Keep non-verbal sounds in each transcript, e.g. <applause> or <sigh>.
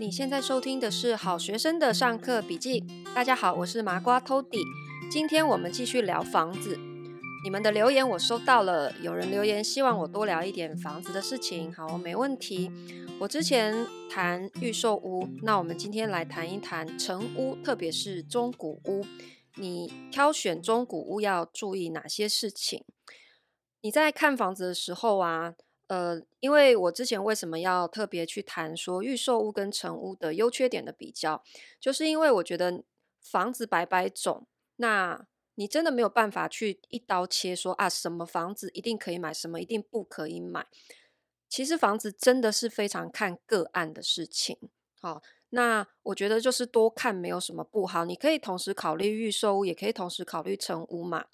你现在收听的是好学生的上课笔记。大家好，我是麻瓜 Tody。今天我们继续聊房子。你们的留言我收到了，有人留言希望我多聊一点房子的事情。好，没问题。我之前谈预售屋，那我们今天来谈一谈成屋，特别是中古屋。你挑选中古屋要注意哪些事情？你在看房子的时候啊。呃，因为我之前为什么要特别去谈说预售屋跟成屋的优缺点的比较，就是因为我觉得房子百百种，那你真的没有办法去一刀切说啊，什么房子一定可以买，什么一定不可以买。其实房子真的是非常看个案的事情。好，那我觉得就是多看没有什么不好，你可以同时考虑预售屋，也可以同时考虑成屋嘛。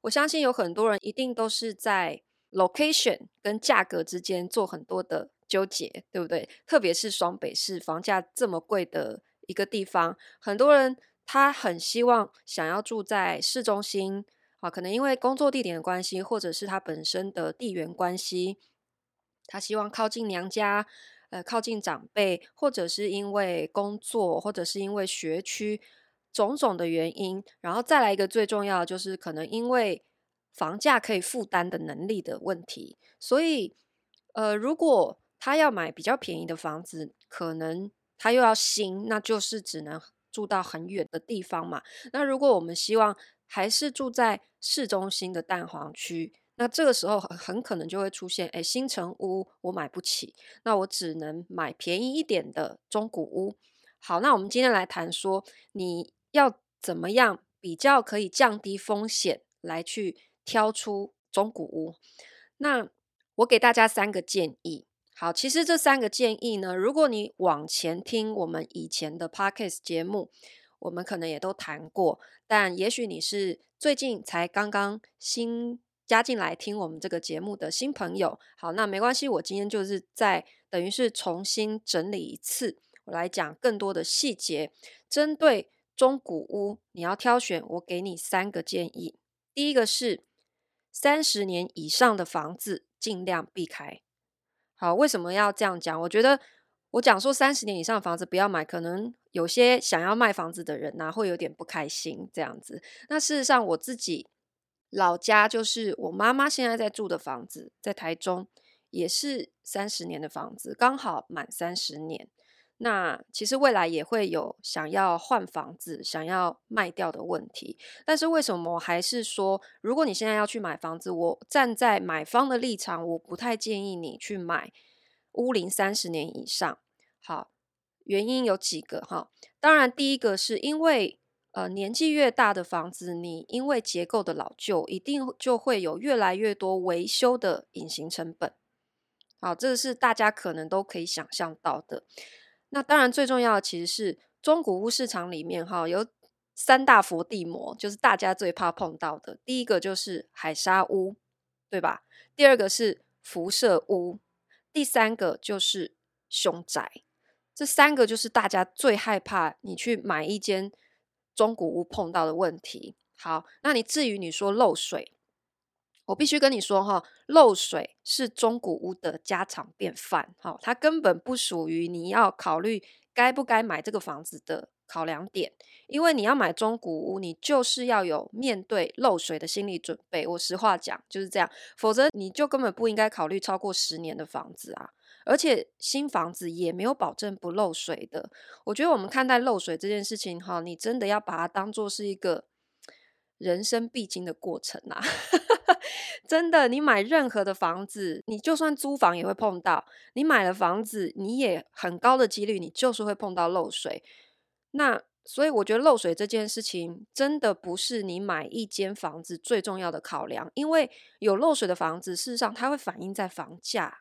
我相信有很多人一定都是在。Location 跟价格之间做很多的纠结，对不对？特别是双北市房价这么贵的一个地方，很多人他很希望想要住在市中心啊，可能因为工作地点的关系，或者是他本身的地缘关系，他希望靠近娘家，呃，靠近长辈，或者是因为工作，或者是因为学区种种的原因，然后再来一个最重要的就是可能因为。房价可以负担的能力的问题，所以，呃，如果他要买比较便宜的房子，可能他又要新，那就是只能住到很远的地方嘛。那如果我们希望还是住在市中心的蛋黄区，那这个时候很可能就会出现，哎，新城屋我买不起，那我只能买便宜一点的中古屋。好，那我们今天来谈说，你要怎么样比较可以降低风险来去。挑出中古屋，那我给大家三个建议。好，其实这三个建议呢，如果你往前听我们以前的 Podcast 节目，我们可能也都谈过。但也许你是最近才刚刚新加进来听我们这个节目的新朋友，好，那没关系，我今天就是在等于是重新整理一次，我来讲更多的细节。针对中古屋，你要挑选，我给你三个建议。第一个是。三十年以上的房子尽量避开。好，为什么要这样讲？我觉得我讲说三十年以上的房子不要买，可能有些想要卖房子的人呢，会有点不开心这样子。那事实上，我自己老家就是我妈妈现在在住的房子，在台中也是三十年的房子，刚好满三十年。那其实未来也会有想要换房子、想要卖掉的问题，但是为什么还是说，如果你现在要去买房子，我站在买方的立场，我不太建议你去买屋龄三十年以上。好，原因有几个哈，当然第一个是因为呃年纪越大的房子，你因为结构的老旧，一定就会有越来越多维修的隐形成本。好，这个是大家可能都可以想象到的。那当然，最重要的其实是中古屋市场里面哈，有三大佛地魔，就是大家最怕碰到的。第一个就是海砂屋，对吧？第二个是辐射屋，第三个就是凶宅。这三个就是大家最害怕你去买一间中古屋碰到的问题。好，那你至于你说漏水。我必须跟你说哈，漏水是中古屋的家常便饭，哈，它根本不属于你要考虑该不该买这个房子的考量点。因为你要买中古屋，你就是要有面对漏水的心理准备。我实话讲就是这样，否则你就根本不应该考虑超过十年的房子啊。而且新房子也没有保证不漏水的。我觉得我们看待漏水这件事情，哈，你真的要把它当做是一个人生必经的过程啊。真的，你买任何的房子，你就算租房也会碰到。你买了房子，你也很高的几率，你就是会碰到漏水。那所以我觉得漏水这件事情，真的不是你买一间房子最重要的考量，因为有漏水的房子，事实上它会反映在房价。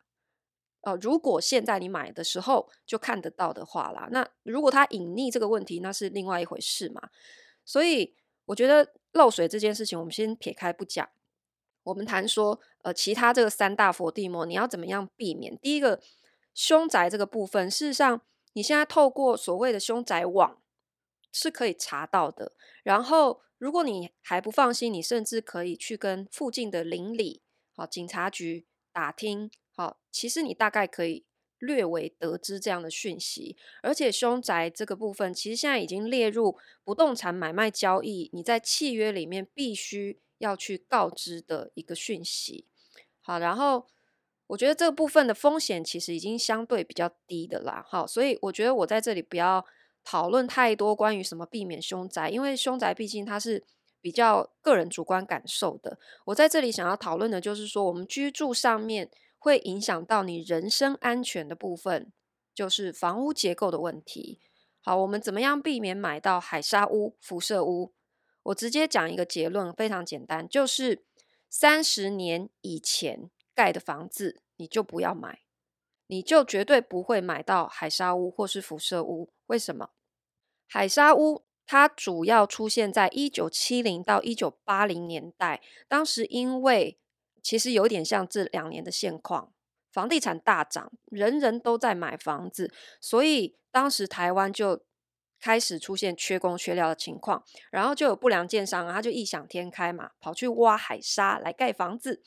呃，如果现在你买的时候就看得到的话啦，那如果它隐匿这个问题，那是另外一回事嘛。所以我觉得漏水这件事情，我们先撇开不讲。我们谈说，呃，其他这个三大佛地魔，你要怎么样避免？第一个，凶宅这个部分，事实上，你现在透过所谓的凶宅网是可以查到的。然后，如果你还不放心，你甚至可以去跟附近的邻里、好警察局打听。好，其实你大概可以略微得知这样的讯息，而且凶宅这个部分其实现在已经列入不动产买卖交易，你在契约里面必须要去告知的一个讯息。好，然后我觉得这个部分的风险其实已经相对比较低的啦。好，所以我觉得我在这里不要讨论太多关于什么避免凶宅，因为凶宅毕竟它是比较个人主观感受的。我在这里想要讨论的就是说，我们居住上面。会影响到你人身安全的部分，就是房屋结构的问题。好，我们怎么样避免买到海砂屋、辐射屋？我直接讲一个结论，非常简单，就是三十年以前盖的房子，你就不要买，你就绝对不会买到海沙屋或是辐射屋。为什么？海沙屋它主要出现在一九七零到一九八零年代，当时因为其实有点像这两年的现况，房地产大涨，人人都在买房子，所以当时台湾就开始出现缺工缺料的情况，然后就有不良建商啊，他就异想天开嘛，跑去挖海沙来盖房子，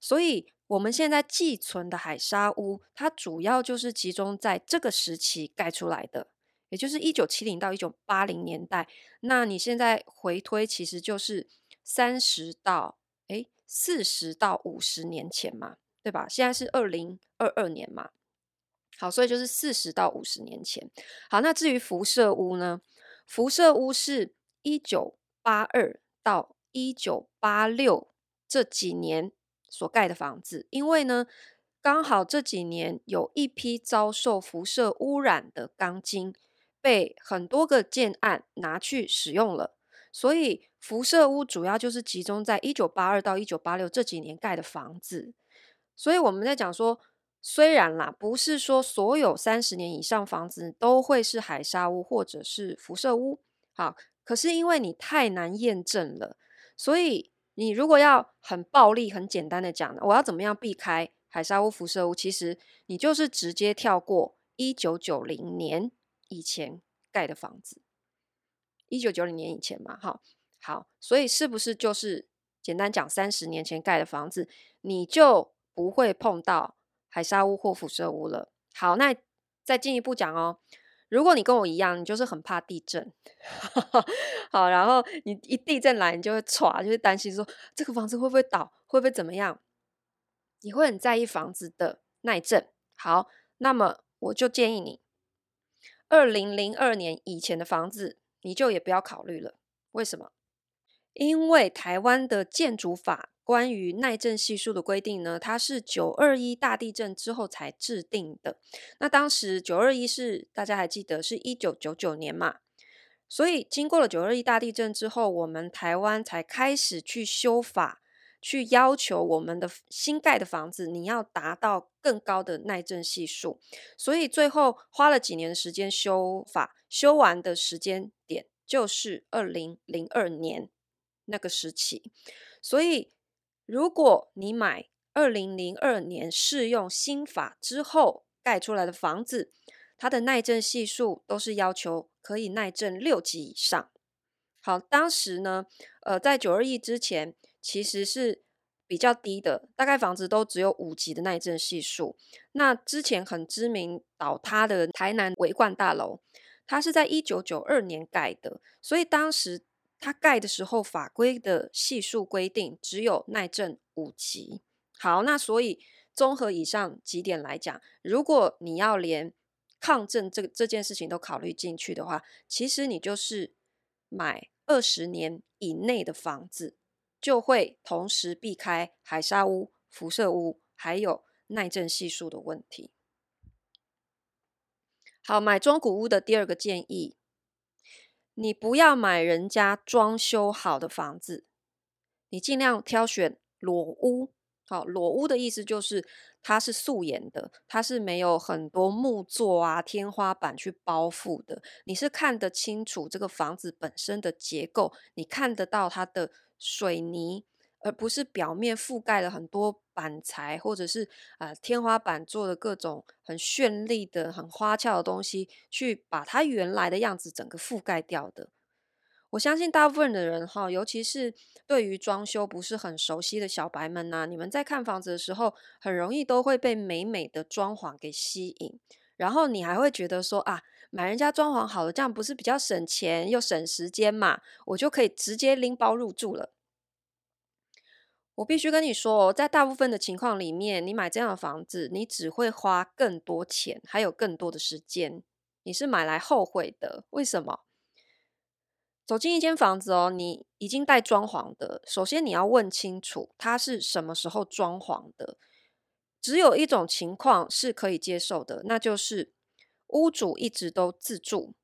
所以我们现在寄存的海沙屋，它主要就是集中在这个时期盖出来的，也就是一九七零到一九八零年代。那你现在回推，其实就是三十到诶四十到五十年前嘛，对吧？现在是二零二二年嘛，好，所以就是四十到五十年前。好，那至于辐射屋呢？辐射屋是一九八二到一九八六这几年所盖的房子，因为呢，刚好这几年有一批遭受辐射污染的钢筋被很多个建案拿去使用了。所以辐射屋主要就是集中在一九八二到一九八六这几年盖的房子，所以我们在讲说，虽然啦，不是说所有三十年以上房子都会是海砂屋或者是辐射屋，好，可是因为你太难验证了，所以你如果要很暴力、很简单的讲，我要怎么样避开海砂屋、辐射屋？其实你就是直接跳过一九九零年以前盖的房子。一九九零年以前嘛，好，好，所以是不是就是简单讲，三十年前盖的房子，你就不会碰到海沙屋或辐射屋了？好，那再进一步讲哦，如果你跟我一样，你就是很怕地震，<laughs> 好，然后你一地震来，你就会唰，就是担心说这个房子会不会倒，会不会怎么样？你会很在意房子的耐震。好，那么我就建议你，二零零二年以前的房子。你就也不要考虑了，为什么？因为台湾的建筑法关于耐震系数的规定呢，它是九二一大地震之后才制定的。那当时九二一是大家还记得是一九九九年嘛？所以经过了九二一大地震之后，我们台湾才开始去修法。去要求我们的新盖的房子，你要达到更高的耐震系数，所以最后花了几年的时间修法，修完的时间点就是二零零二年那个时期。所以，如果你买二零零二年适用新法之后盖出来的房子，它的耐震系数都是要求可以耐震六级以上。好，当时呢，呃，在九二一之前。其实是比较低的，大概房子都只有五级的耐震系数。那之前很知名倒塌的台南维冠大楼，它是在一九九二年盖的，所以当时它盖的时候法规的系数规定只有耐震五级。好，那所以综合以上几点来讲，如果你要连抗震这个这件事情都考虑进去的话，其实你就是买二十年以内的房子。就会同时避开海砂屋、辐射屋，还有耐震系数的问题。好，买中古屋的第二个建议，你不要买人家装修好的房子，你尽量挑选裸屋。好，裸屋的意思就是它是素颜的，它是没有很多木作啊、天花板去包覆的，你是看得清楚这个房子本身的结构，你看得到它的。水泥，而不是表面覆盖了很多板材，或者是啊、天花板做的各种很绚丽的、很花俏的东西，去把它原来的样子整个覆盖掉的。我相信大部分的人哈，尤其是对于装修不是很熟悉的小白们呐，你们在看房子的时候，很容易都会被美美的装潢给吸引，然后你还会觉得说啊，买人家装潢好了，这样不是比较省钱又省时间嘛？我就可以直接拎包入住了。我必须跟你说，在大部分的情况里面，你买这样的房子，你只会花更多钱，还有更多的时间，你是买来后悔的。为什么？走进一间房子哦，你已经带装潢的。首先你要问清楚，它是什么时候装潢的。只有一种情况是可以接受的，那就是屋主一直都自住。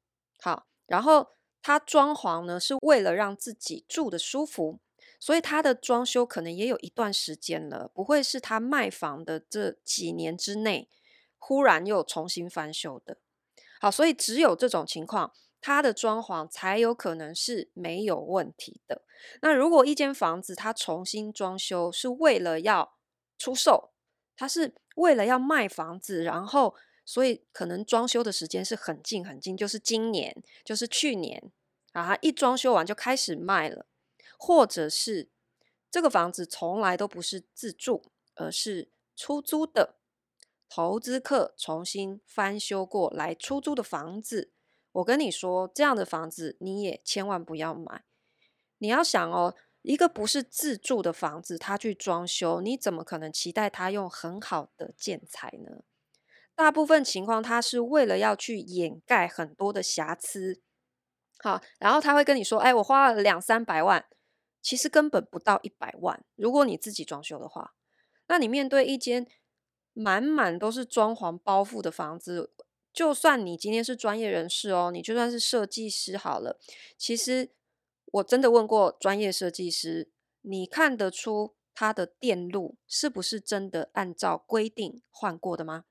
好，然后他装潢呢，是为了让自己住得舒服，所以他的装修可能也有一段时间了，不会是他卖房的这几年之内忽然又重新翻修的。好，所以只有这种情况。他的装潢才有可能是没有问题的。那如果一间房子他重新装修是为了要出售，他是为了要卖房子，然后所以可能装修的时间是很近很近，就是今年，就是去年啊，一装修完就开始卖了，或者是这个房子从来都不是自住，而是出租的，投资客重新翻修过来出租的房子。我跟你说，这样的房子你也千万不要买。你要想哦，一个不是自住的房子，他去装修，你怎么可能期待他用很好的建材呢？大部分情况，他是为了要去掩盖很多的瑕疵。好，然后他会跟你说：“哎，我花了两三百万，其实根本不到一百万。如果你自己装修的话，那你面对一间满满都是装潢包覆的房子。”就算你今天是专业人士哦，你就算是设计师好了。其实我真的问过专业设计师，你看得出他的电路是不是真的按照规定换过的吗？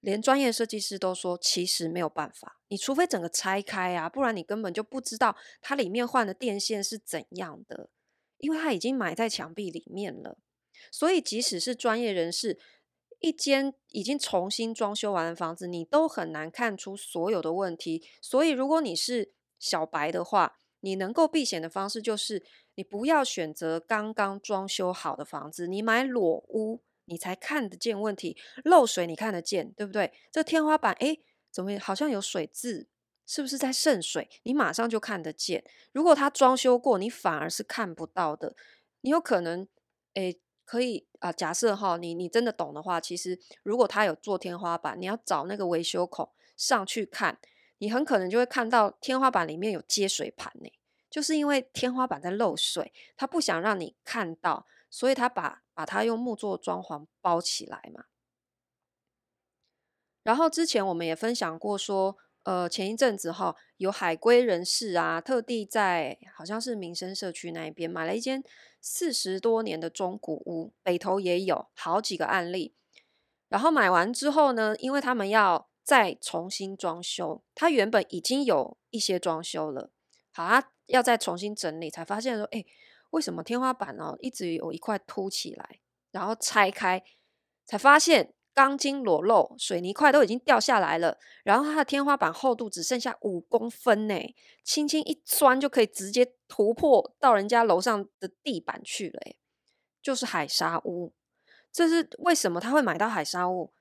连专业设计师都说，其实没有办法。你除非整个拆开啊，不然你根本就不知道它里面换的电线是怎样的，因为它已经埋在墙壁里面了。所以即使是专业人士。一间已经重新装修完的房子，你都很难看出所有的问题。所以，如果你是小白的话，你能够避险的方式就是，你不要选择刚刚装修好的房子，你买裸屋，你才看得见问题。漏水你看得见，对不对？这天花板，诶，怎么好像有水渍？是不是在渗水？你马上就看得见。如果他装修过，你反而是看不到的。你有可能，诶。可以啊，假设哈，你你真的懂的话，其实如果他有做天花板，你要找那个维修孔上去看，你很可能就会看到天花板里面有接水盘呢，就是因为天花板在漏水，他不想让你看到，所以他把把它用木作装潢包起来嘛。然后之前我们也分享过说。呃，前一阵子哈，有海归人士啊，特地在好像是民生社区那一边买了一间四十多年的中古屋，北投也有好几个案例。然后买完之后呢，因为他们要再重新装修，他原本已经有一些装修了，好，他要再重新整理，才发现说，哎，为什么天花板哦一直有一块凸起来？然后拆开，才发现。钢筋裸露，水泥块都已经掉下来了，然后它的天花板厚度只剩下五公分呢，轻轻一钻就可以直接突破到人家楼上的地板去了，就是海沙屋。这是为什么他会买到海沙屋？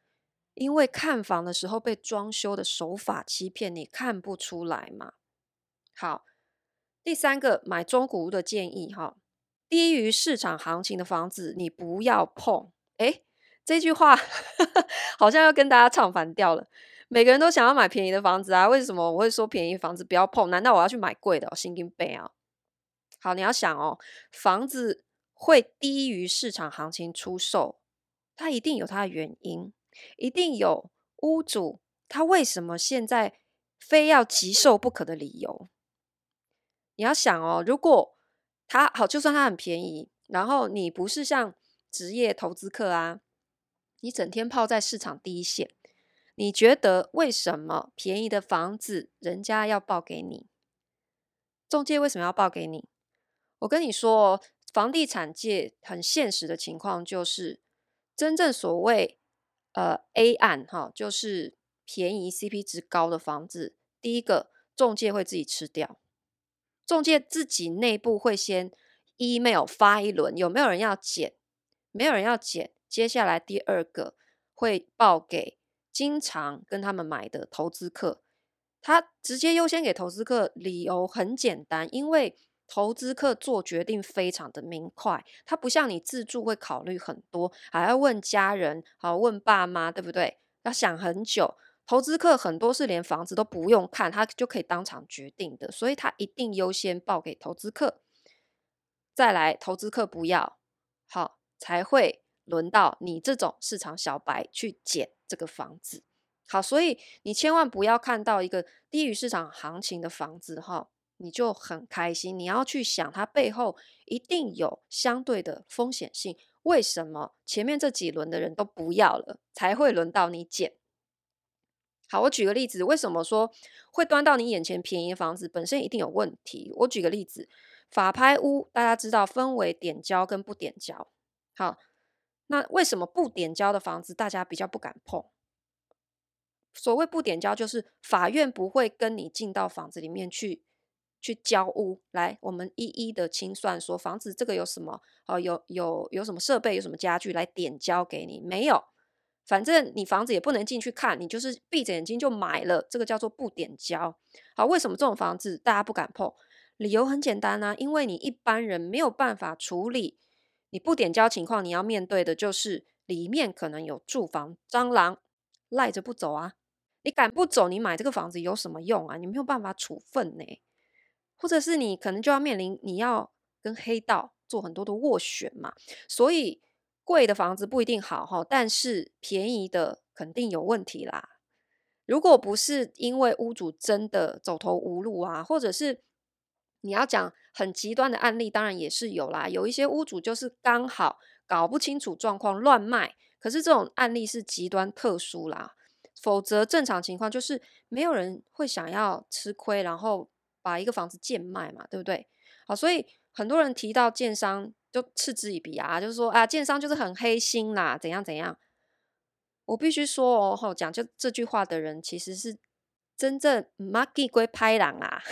因为看房的时候被装修的手法欺骗，你看不出来嘛。好，第三个买中古屋的建议哈，低于市场行情的房子你不要碰，诶这句话呵 <laughs> 呵好像要跟大家唱反调了。每个人都想要买便宜的房子啊，为什么我会说便宜房子不要碰？难道我要去买贵的？神经病啊！好，你要想哦，房子会低于市场行情出售，它一定有它的原因，一定有屋主他为什么现在非要急售不可的理由。你要想哦，如果它好，就算它很便宜，然后你不是像职业投资客啊。你整天泡在市场第一线，你觉得为什么便宜的房子人家要报给你？中介为什么要报给你？我跟你说，房地产界很现实的情况就是，真正所谓呃 A 案哈，就是便宜 CP 值高的房子，第一个中介会自己吃掉，中介自己内部会先 email 发一轮，有没有人要捡？没有人要捡，接下来第二个会报给经常跟他们买的投资客，他直接优先给投资客，理由很简单，因为投资客做决定非常的明快，他不像你自住会考虑很多，还要问家人，好问爸妈，对不对？要想很久。投资客很多是连房子都不用看，他就可以当场决定的，所以他一定优先报给投资客，再来投资客不要，好。才会轮到你这种市场小白去捡这个房子。好，所以你千万不要看到一个低于市场行情的房子哈，你就很开心。你要去想它背后一定有相对的风险性。为什么前面这几轮的人都不要了，才会轮到你捡？好，我举个例子，为什么说会端到你眼前便宜的房子本身一定有问题？我举个例子，法拍屋大家知道分为点交跟不点交。好，那为什么不点交的房子大家比较不敢碰？所谓不点交，就是法院不会跟你进到房子里面去去交屋。来，我们一一的清算，说房子这个有什么？哦，有有有什么设备，有什么家具来点交给你？没有，反正你房子也不能进去看，你就是闭着眼睛就买了，这个叫做不点交。好，为什么这种房子大家不敢碰？理由很简单啊，因为你一般人没有办法处理。你不点交情况，你要面对的就是里面可能有住房蟑螂赖着不走啊！你赶不走，你买这个房子有什么用啊？你没有办法处分呢，或者是你可能就要面临你要跟黑道做很多的斡旋嘛。所以贵的房子不一定好哈，但是便宜的肯定有问题啦。如果不是因为屋主真的走投无路啊，或者是你要讲。很极端的案例当然也是有啦，有一些屋主就是刚好搞不清楚状况乱卖，可是这种案例是极端特殊啦，否则正常情况就是没有人会想要吃亏，然后把一个房子贱卖嘛，对不对？好，所以很多人提到建商就嗤之以鼻啊，就是说啊，建商就是很黑心啦，怎样怎样。我必须说哦，讲就这句话的人其实是真正马吉龟拍狼啊。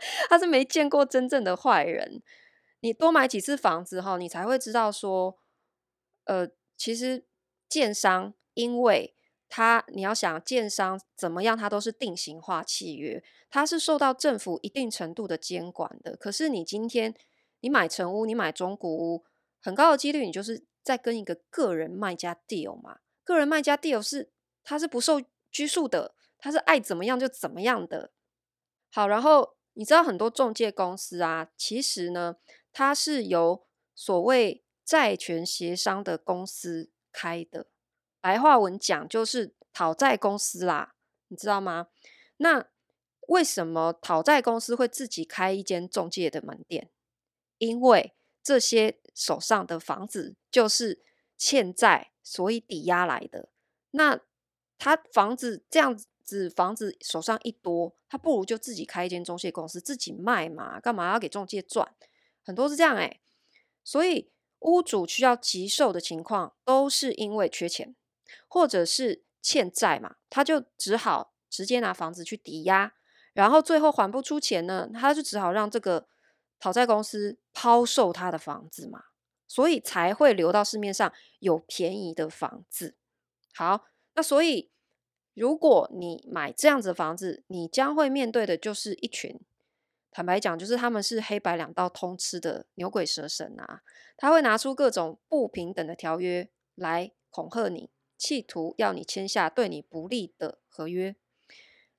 <laughs> 他是没见过真正的坏人。你多买几次房子哈，你才会知道说，呃，其实建商，因为他你要想建商怎么样，他都是定型化契约，他是受到政府一定程度的监管的。可是你今天你买成屋，你买中古屋，很高的几率你就是在跟一个个人卖家 deal 嘛。个人卖家 deal 是他是不受拘束的，他是爱怎么样就怎么样的。好，然后。你知道很多中介公司啊，其实呢，它是由所谓债权协商的公司开的，白话文讲就是讨债公司啦，你知道吗？那为什么讨债公司会自己开一间中介的门店？因为这些手上的房子就是欠债，所以抵押来的。那他房子这样子。子房子手上一多，他不如就自己开一间中介公司自己卖嘛，干嘛要给中介赚？很多是这样诶、所以屋主需要急售的情况，都是因为缺钱，或者是欠债嘛，他就只好直接拿房子去抵押，然后最后还不出钱呢，他就只好让这个讨债公司抛售他的房子嘛，所以才会流到市面上有便宜的房子。好，那所以。如果你买这样子的房子，你将会面对的就是一群，坦白讲，就是他们是黑白两道通吃的牛鬼蛇神啊！他会拿出各种不平等的条约来恐吓你，企图要你签下对你不利的合约。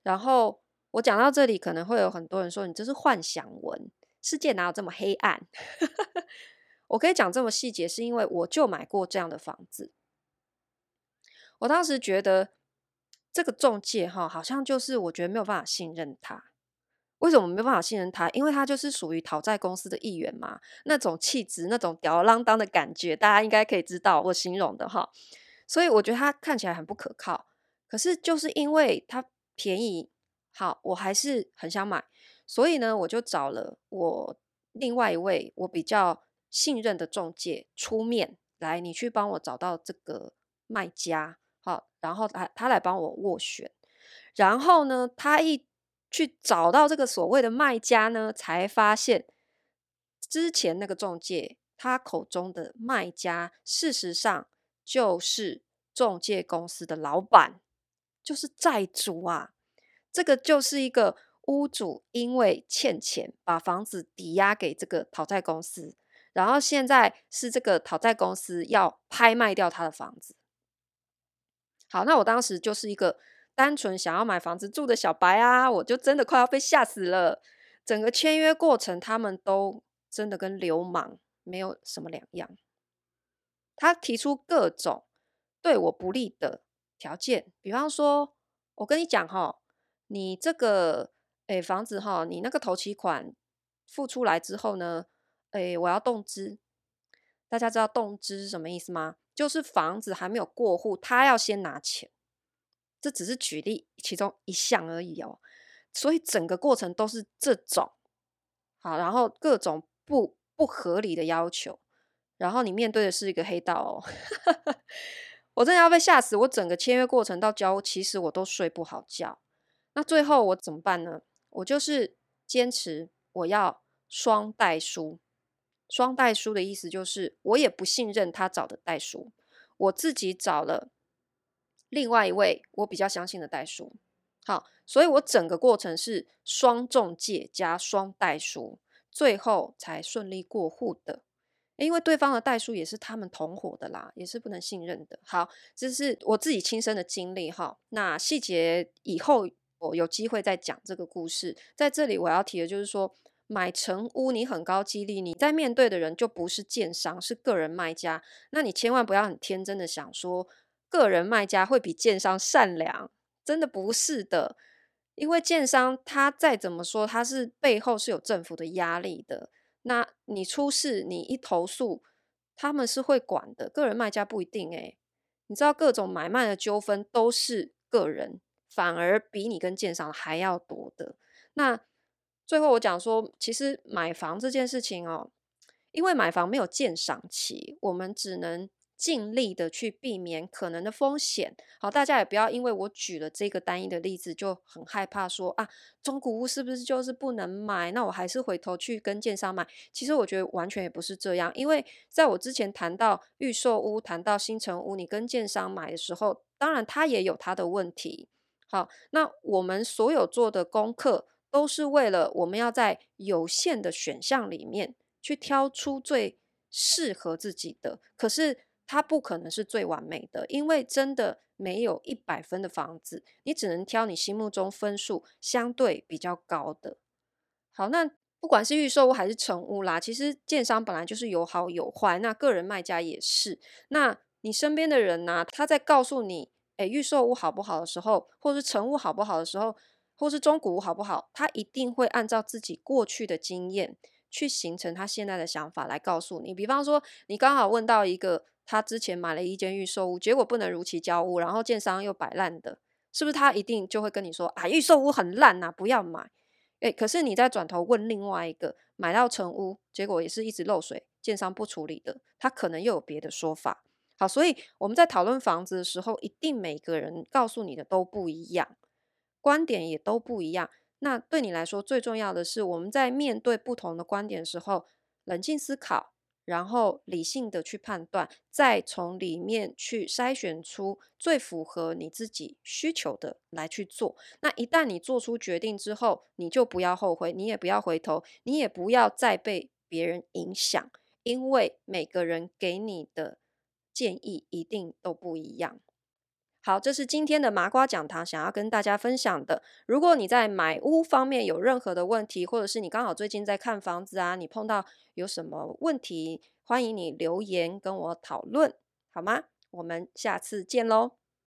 然后我讲到这里，可能会有很多人说：“你这是幻想文，世界哪有这么黑暗？” <laughs> 我可以讲这么细节，是因为我就买过这样的房子。我当时觉得。这个中介哈，好像就是我觉得没有办法信任他。为什么没有办法信任他？因为他就是属于讨债公司的一员嘛，那种气质、那种吊儿郎当的感觉，大家应该可以知道我形容的哈。所以我觉得他看起来很不可靠。可是就是因为他便宜，好，我还是很想买。所以呢，我就找了我另外一位我比较信任的中介出面来，你去帮我找到这个卖家。好，然后他他来帮我斡旋，然后呢，他一去找到这个所谓的卖家呢，才发现之前那个中介他口中的卖家，事实上就是中介公司的老板，就是债主啊。这个就是一个屋主因为欠钱，把房子抵押给这个讨债公司，然后现在是这个讨债公司要拍卖掉他的房子。好，那我当时就是一个单纯想要买房子住的小白啊，我就真的快要被吓死了。整个签约过程，他们都真的跟流氓没有什么两样。他提出各种对我不利的条件，比方说，我跟你讲哈，你这个诶房子哈，你那个头期款付出来之后呢，诶我要动资。大家知道动资是什么意思吗？就是房子还没有过户，他要先拿钱。这只是举例其中一项而已哦，所以整个过程都是这种。好，然后各种不不合理的要求，然后你面对的是一个黑道哦，<laughs> 我真的要被吓死。我整个签约过程到交，其实我都睡不好觉。那最后我怎么办呢？我就是坚持我要双代书。双代书的意思就是，我也不信任他找的代书，我自己找了另外一位我比较相信的代书。好，所以我整个过程是双仲介加双代书，最后才顺利过户的。因为对方的代书也是他们同伙的啦，也是不能信任的。好，这是我自己亲身的经历哈。那细节以后我有机会再讲这个故事。在这里我要提的就是说。买成屋，你很高几率，你在面对的人就不是建商，是个人卖家。那你千万不要很天真的想说，个人卖家会比建商善良，真的不是的。因为建商他再怎么说，他是背后是有政府的压力的。那你出事，你一投诉，他们是会管的。个人卖家不一定诶，你知道各种买卖的纠纷都是个人，反而比你跟建商还要多的。那。最后我讲说，其实买房这件事情哦，因为买房没有鉴赏期，我们只能尽力的去避免可能的风险。好，大家也不要因为我举了这个单一的例子就很害怕说啊，中古屋是不是就是不能买？那我还是回头去跟建商买。其实我觉得完全也不是这样，因为在我之前谈到预售屋、谈到新城屋，你跟建商买的时候，当然它也有它的问题。好，那我们所有做的功课。都是为了我们要在有限的选项里面去挑出最适合自己的，可是它不可能是最完美的，因为真的没有一百分的房子，你只能挑你心目中分数相对比较高的。好，那不管是预售屋还是成屋啦，其实建商本来就是有好有坏，那个人卖家也是。那你身边的人呢、他在告诉你，诶，预售屋好不好的时候，或者是成屋好不好的时候。或是中古屋好不好？他一定会按照自己过去的经验去形成他现在的想法来告诉你。比方说，你刚好问到一个他之前买了一间预售屋，结果不能如期交屋，然后建商又摆烂的，是不是他一定就会跟你说啊，预售屋很烂呐，不要买。诶，可是你再转头问另外一个买到成屋，结果也是一直漏水，建商不处理的，他可能又有别的说法。好，所以我们在讨论房子的时候，一定每个人告诉你的都不一样。观点也都不一样，那对你来说最重要的是，我们在面对不同的观点的时候，冷静思考，然后理性的去判断，再从里面去筛选出最符合你自己需求的来去做。那一旦你做出决定之后，你就不要后悔，你也不要回头，你也不要再被别人影响，因为每个人给你的建议一定都不一样。好，这是今天的麻瓜讲堂想要跟大家分享的。如果你在买屋方面有任何的问题，或者是你刚好最近在看房子啊，你碰到有什么问题，欢迎你留言跟我讨论，好吗？我们下次见喽。